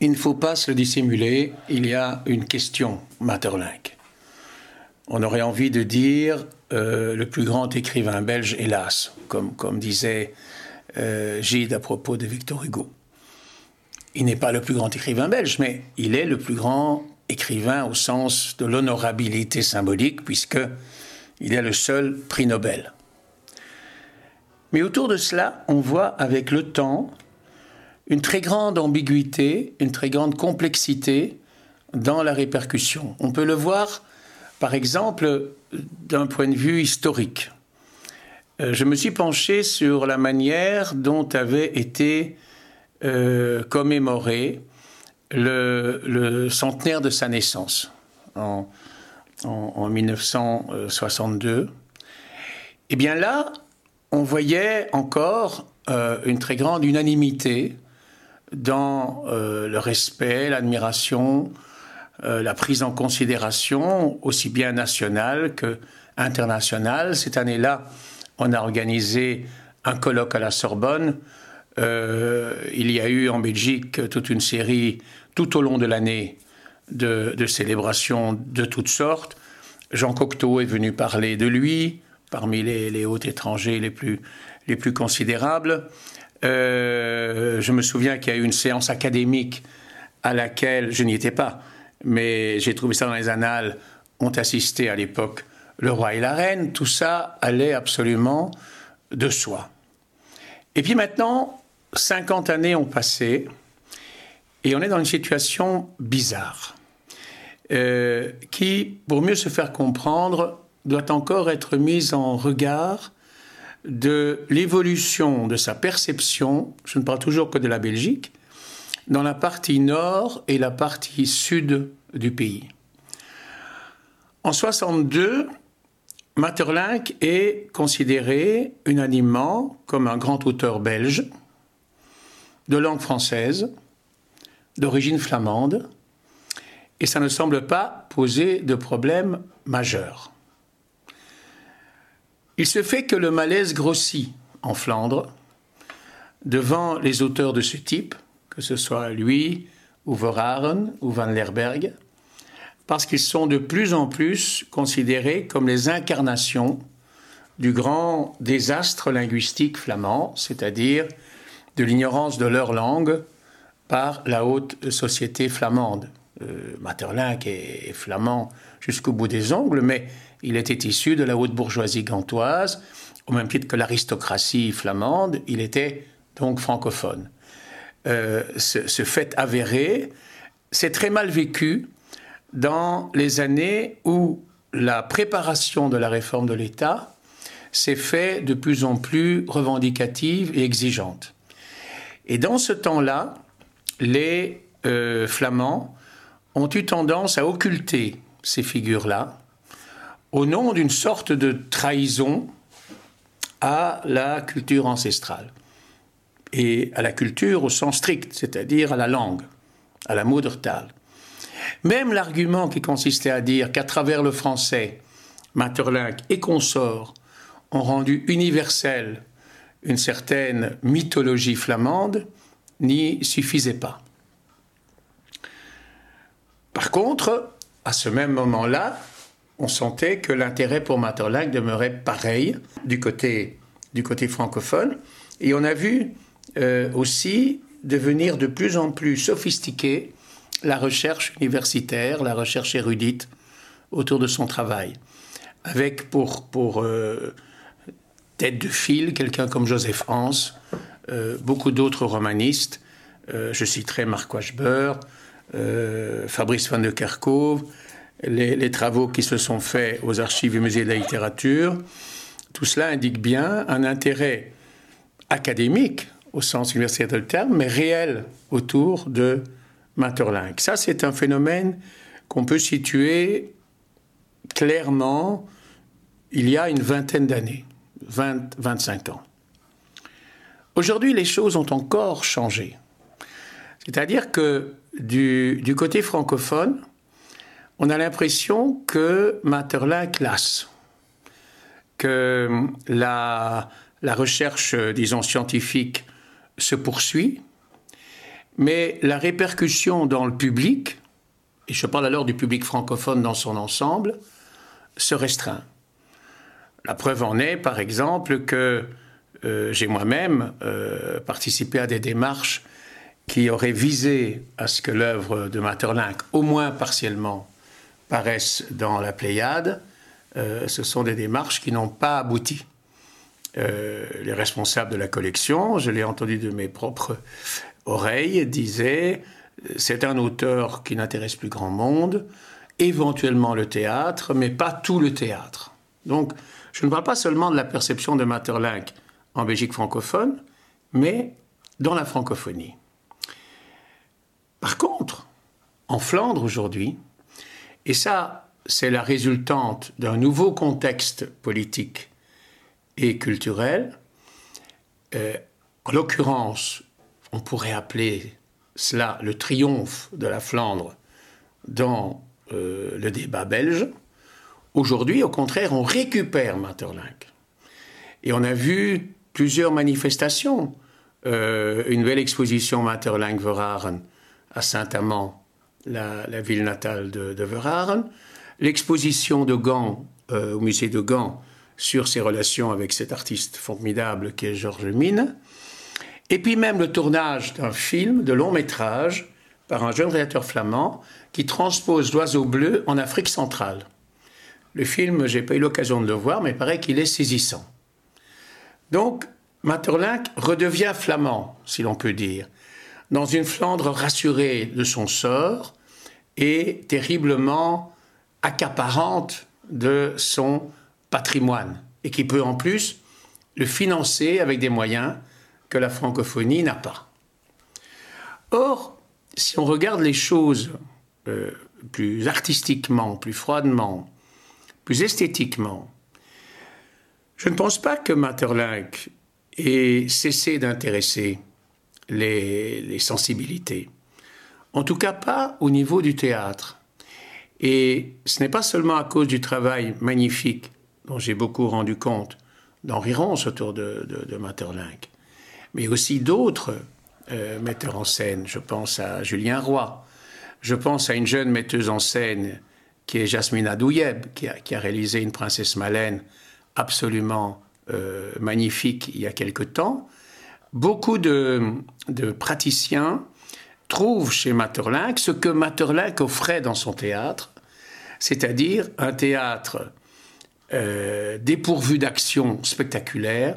Il ne faut pas se le dissimuler, il y a une question Maeterlinck. On aurait envie de dire euh, le plus grand écrivain belge, hélas, comme, disait euh, Gide à propos de Victor Hugo. Il n'est pas le plus grand écrivain belge, mais il est le plus grand écrivain au sens de l'honorabilité symbolique, puisque il est le seul prix Nobel. Mais autour de cela, on voit avec le temps une très grande ambiguïté, une très grande complexité dans la répercussion. On peut le voir, par exemple, d'un point de vue historique. Euh, je me suis penché sur la manière dont avait été euh, commémoré le, centenaire de sa naissance en, 1962. Et bien là, on voyait encore euh, une très grande unanimité dans euh, le respect, l'admiration, euh, la prise en considération, aussi bien nationale que internationale. Cette année-là, on a organisé un colloque à la Sorbonne. il y a eu en Belgique toute une série, tout au long de l'année, de, célébrations de toutes sortes. Jean Cocteau est venu parler de lui parmi les, les hôtes étrangers les plus, les plus considérables. Euh, je me souviens qu'il y a eu une séance académique à laquelle je n'y étais pas, mais j'ai trouvé ça dans les annales, ont assisté à l'époque le roi et la reine. Tout ça allait absolument de soi. Et puis maintenant, 50 années ont passé et on est dans une situation bizarre euh, qui, pour mieux se faire comprendre, doit encore être mise en regard de l'évolution de sa perception, je ne parle toujours que de la Belgique, dans la partie nord et la partie sud du pays. En 62, Maeterlinck est considéré unanimement comme un grand auteur belge, de langue française, d'origine flamande, et ça ne semble pas poser de problème majeur. Il se fait que le malaise grossit en Flandre devant les auteurs de ce type, que ce soit lui, ou Verhaeren, ou Van Lerberg, parce qu'ils sont de plus en plus considérés comme les incarnations du grand désastre linguistique flamand, c'est-à-dire de l'ignorance de leur langue par la haute société flamande. Euh, Maeterlinck est flamand jusqu'au bout des ongles, mais il était issu de la haute bourgeoisie gantoise, au même titre que l'aristocratie flamande, il était donc francophone. Euh, ce, fait avéré, c'est très mal vécu dans les années où la préparation de la réforme de l'État s'est fait de plus en plus revendicative et exigeante. Et dans ce temps-là, les euh, Flamands ont eu tendance à occulter ces figures-là, au nom d'une sorte de trahison à la culture ancestrale et à la culture au sens strict, c'est-à-dire à la langue, à la Muttertal. Même l'argument qui consistait à dire qu'à travers le français, Maeterlinck et consorts ont rendu universelle une certaine mythologie flamande n'y suffisait pas. Par contre, à ce même moment-là, on sentait que l'intérêt pour Maeterlinck demeurait pareil du côté, du côté francophone. Et on a vu euh, aussi devenir de plus en plus sophistiquée la recherche universitaire, la recherche érudite autour de son travail. Avec pour, pour euh, tête de fil quelqu'un comme Joseph Hans, euh, beaucoup d'autres romanistes. je citerai Marc Wachber, Fabrice van de Kerkhove, les, travaux qui se sont faits aux archives et musées de la littérature, tout cela indique bien un intérêt académique au sens universitaire du terme, mais réel autour de Maeterlinck. Ça, c'est un phénomène qu'on peut situer clairement il y a une vingtaine d'années, 20, 25 ans. Aujourd'hui, les choses ont encore changé. C'est-à-dire que du côté francophone, on a l'impression que Maeterlinck lasse, que la, la recherche, disons, scientifique se poursuit, mais la répercussion dans le public, et je parle alors du public francophone dans son ensemble, se restreint. La preuve en est, par exemple, que euh, j'ai moi-même euh, participé à des démarches qui auraient visé à ce que l'œuvre de Maeterlinck, au moins partiellement, paraisse dans la Pléiade. Euh, ce sont des démarches qui n'ont pas abouti. les responsables de la collection, je l'ai entendu de mes propres oreilles, disaient c'est un auteur qui n'intéresse plus grand monde, éventuellement le théâtre, mais pas tout le théâtre. Donc, je ne parle pas seulement de la perception de Maeterlinck en Belgique francophone, mais dans la francophonie. Par contre, en Flandre aujourd'hui, et ça, c'est la résultante d'un nouveau contexte politique et culturel, euh, en l'occurrence, on pourrait appeler cela le triomphe de la Flandre dans euh, le débat belge. Aujourd'hui, au contraire, on récupère Maeterlinck. Et on a vu plusieurs manifestations. Euh, une belle exposition Maeterlinck-Verhaeren à Saint-Amand, la, ville natale de, de Verhaeren. L'exposition de Gand, euh, au musée de Gand, sur ses relations avec cet artiste formidable qui est Georges Mine. Et puis même le tournage d'un film de long métrage par un jeune réalisateur flamand qui transpose l'oiseau bleu en Afrique centrale. Le film, j'ai pas eu l'occasion de le voir, mais il paraît qu'il est saisissant. Donc, Maeterlinck redevient flamand, si l'on peut dire, dans une Flandre rassurée de son sort et terriblement accaparante de son patrimoine, et qui peut en plus le financer avec des moyens que la francophonie n'a pas. Or, si on regarde les choses euh, plus artistiquement, plus froidement, plus esthétiquement, je ne pense pas que Maeterlinck ait cessé d'intéresser les, sensibilités. En tout cas, pas au niveau du théâtre. Et ce n'est pas seulement à cause du travail magnifique dont j'ai beaucoup rendu compte d'Henri Ronce autour de, de, Maeterlinck, mais aussi d'autres euh, metteurs en scène. Je pense à Julien Roy. Je pense à une jeune metteuse en scène qui est Jasmina Douyeb, qui a, qui a réalisé Une princesse Malène absolument euh, magnifique il y a quelque temps. Beaucoup de, praticiens trouvent chez Maeterlinck ce que Maeterlinck offrait dans son théâtre, c'est-à-dire un théâtre euh, dépourvu d'action spectaculaire,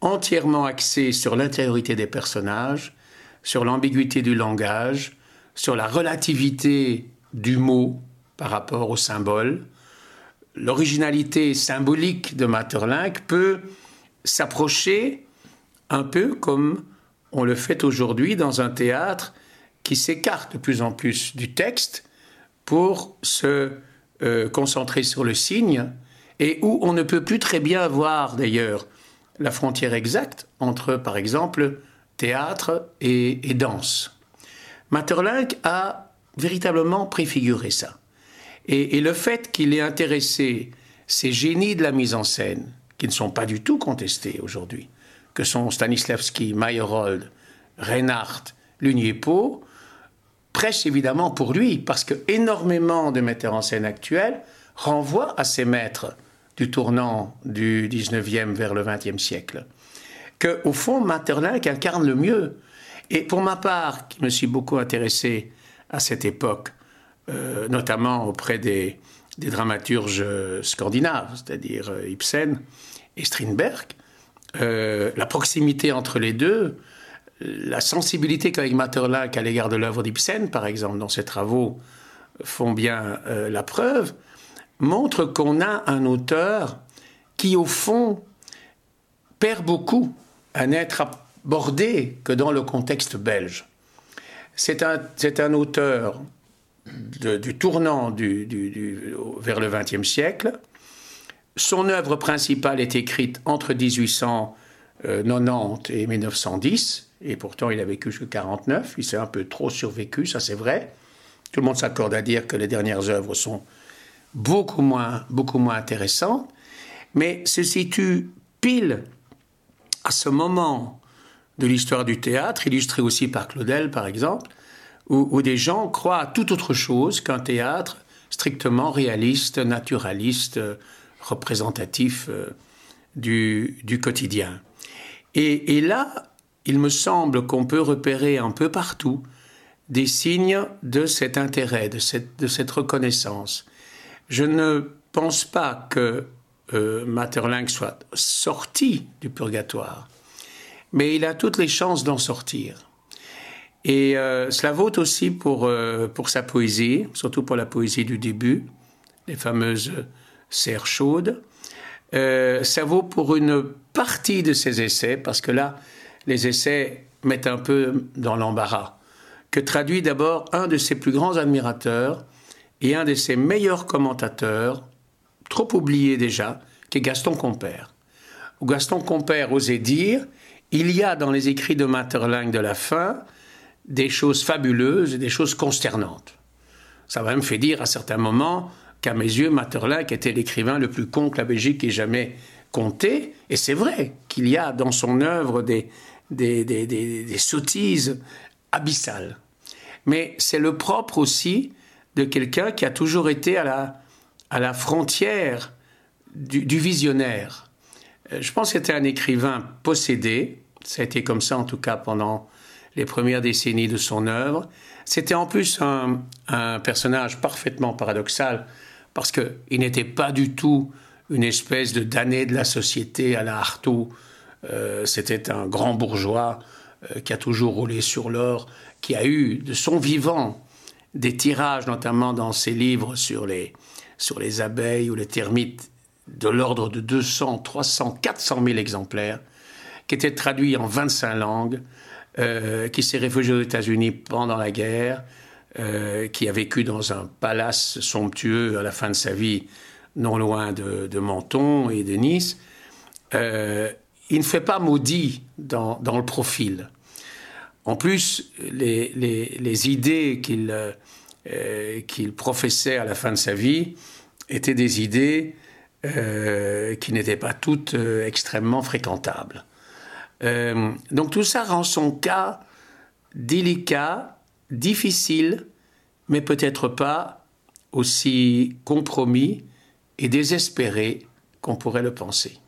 entièrement axé sur l'intériorité des personnages, sur l'ambiguïté du langage, sur la relativité du mot par rapport au symbole, l'originalité symbolique de Maeterlinck peut s'approcher un peu comme on le fait aujourd'hui dans un théâtre qui s'écarte de plus en plus du texte pour se euh, concentrer sur le signe et où on ne peut plus très bien voir d'ailleurs la frontière exacte entre, par exemple, théâtre et, et danse. Maeterlinck a véritablement préfiguré ça. Et, le fait qu'il ait intéressé ces génies de la mise en scène, qui ne sont pas du tout contestés aujourd'hui, que sont Stanislavski, Meyerhold, Reinhardt, Luniepo, prêche évidemment pour lui, parce que énormément de metteurs en scène actuels renvoient à ces maîtres du tournant du 19e vers le 20e siècle. Que, au fond, Maeterlinck incarne le mieux. Et pour ma part, qui me suis beaucoup intéressé à cette époque, euh, notamment auprès des, dramaturges scandinaves, c'est-à-dire euh, Ibsen et Strindberg. Euh, la proximité entre les deux, la sensibilité qu'avec Maeterlinck à l'égard de l'œuvre d'Ibsen, par exemple, dans ses travaux, font bien la preuve, montre qu'on a un auteur qui, au fond, perd beaucoup à n'être abordé que dans le contexte belge. C'est un auteur du tournant vers le XXe siècle. Son œuvre principale est écrite entre 1890 et 1910, et pourtant il a vécu jusqu'à 49. Il s'est un peu trop survécu, ça c'est vrai. Tout le monde s'accorde à dire que les dernières œuvres sont beaucoup moins, beaucoup moins intéressantes, mais se situe pile à ce moment de l'histoire du théâtre, illustré aussi par Claudel par exemple, où, des gens croient à tout autre chose qu'un théâtre strictement réaliste, naturaliste, représentatif euh, du, du quotidien. Et, là, il me semble qu'on peut repérer un peu partout des signes de cet intérêt, de cette, de cette reconnaissance. Je ne pense pas que euh, soit sorti du purgatoire, mais il a toutes les chances d'en sortir. Et euh, cela vaut aussi pour, euh, pour sa poésie, surtout pour la poésie du début, les fameuses serres chaudes. Euh, ça vaut pour une partie de ses essais, parce que là, les essais mettent un peu dans l'embarras, que traduit d'abord un de ses plus grands admirateurs et un de ses meilleurs commentateurs, trop oublié déjà, qui est Gaston Compère. Gaston Compère osait dire il y a dans les écrits de Maeterlinck de la fin des choses fabuleuses et des choses consternantes. Ça m'a même fait dire à certains moments qu'à mes yeux, Maeterlinck était l'écrivain le plus con que la Belgique ait jamais compté. Et c'est vrai qu'il y a dans son œuvre des, des, des, des, sottises abyssales. Mais c'est le propre aussi de quelqu'un qui a toujours été à la, à la frontière du, du visionnaire. Euh, je pense que c'était un écrivain possédé, ça a été comme ça en tout cas pendant les premières décennies de son œuvre. C'était en plus un, un personnage parfaitement paradoxal parce qu'il n'était pas du tout une espèce de damné de la société à la Artaud. Euh, c'était un grand bourgeois euh, qui a toujours roulé sur l'or, qui a eu de son vivant des tirages, notamment dans ses livres sur les, sur les abeilles ou les termites, de l'ordre de 200, 300, 400 000 exemplaires, qui étaient traduits en 25 langues, euh, qui s'est réfugié aux États-Unis pendant la guerre, euh, qui a vécu dans un palace somptueux à la fin de sa vie, non loin de, Menton et de Nice, euh, il ne fait pas maudit dans, le profil. En plus, les, idées euh, qu'il professait à la fin de sa vie étaient des idées qui n'étaient pas toutes extrêmement fréquentables. donc tout ça rend son cas délicat difficile, mais peut-être pas aussi compromis et désespéré qu'on pourrait le penser.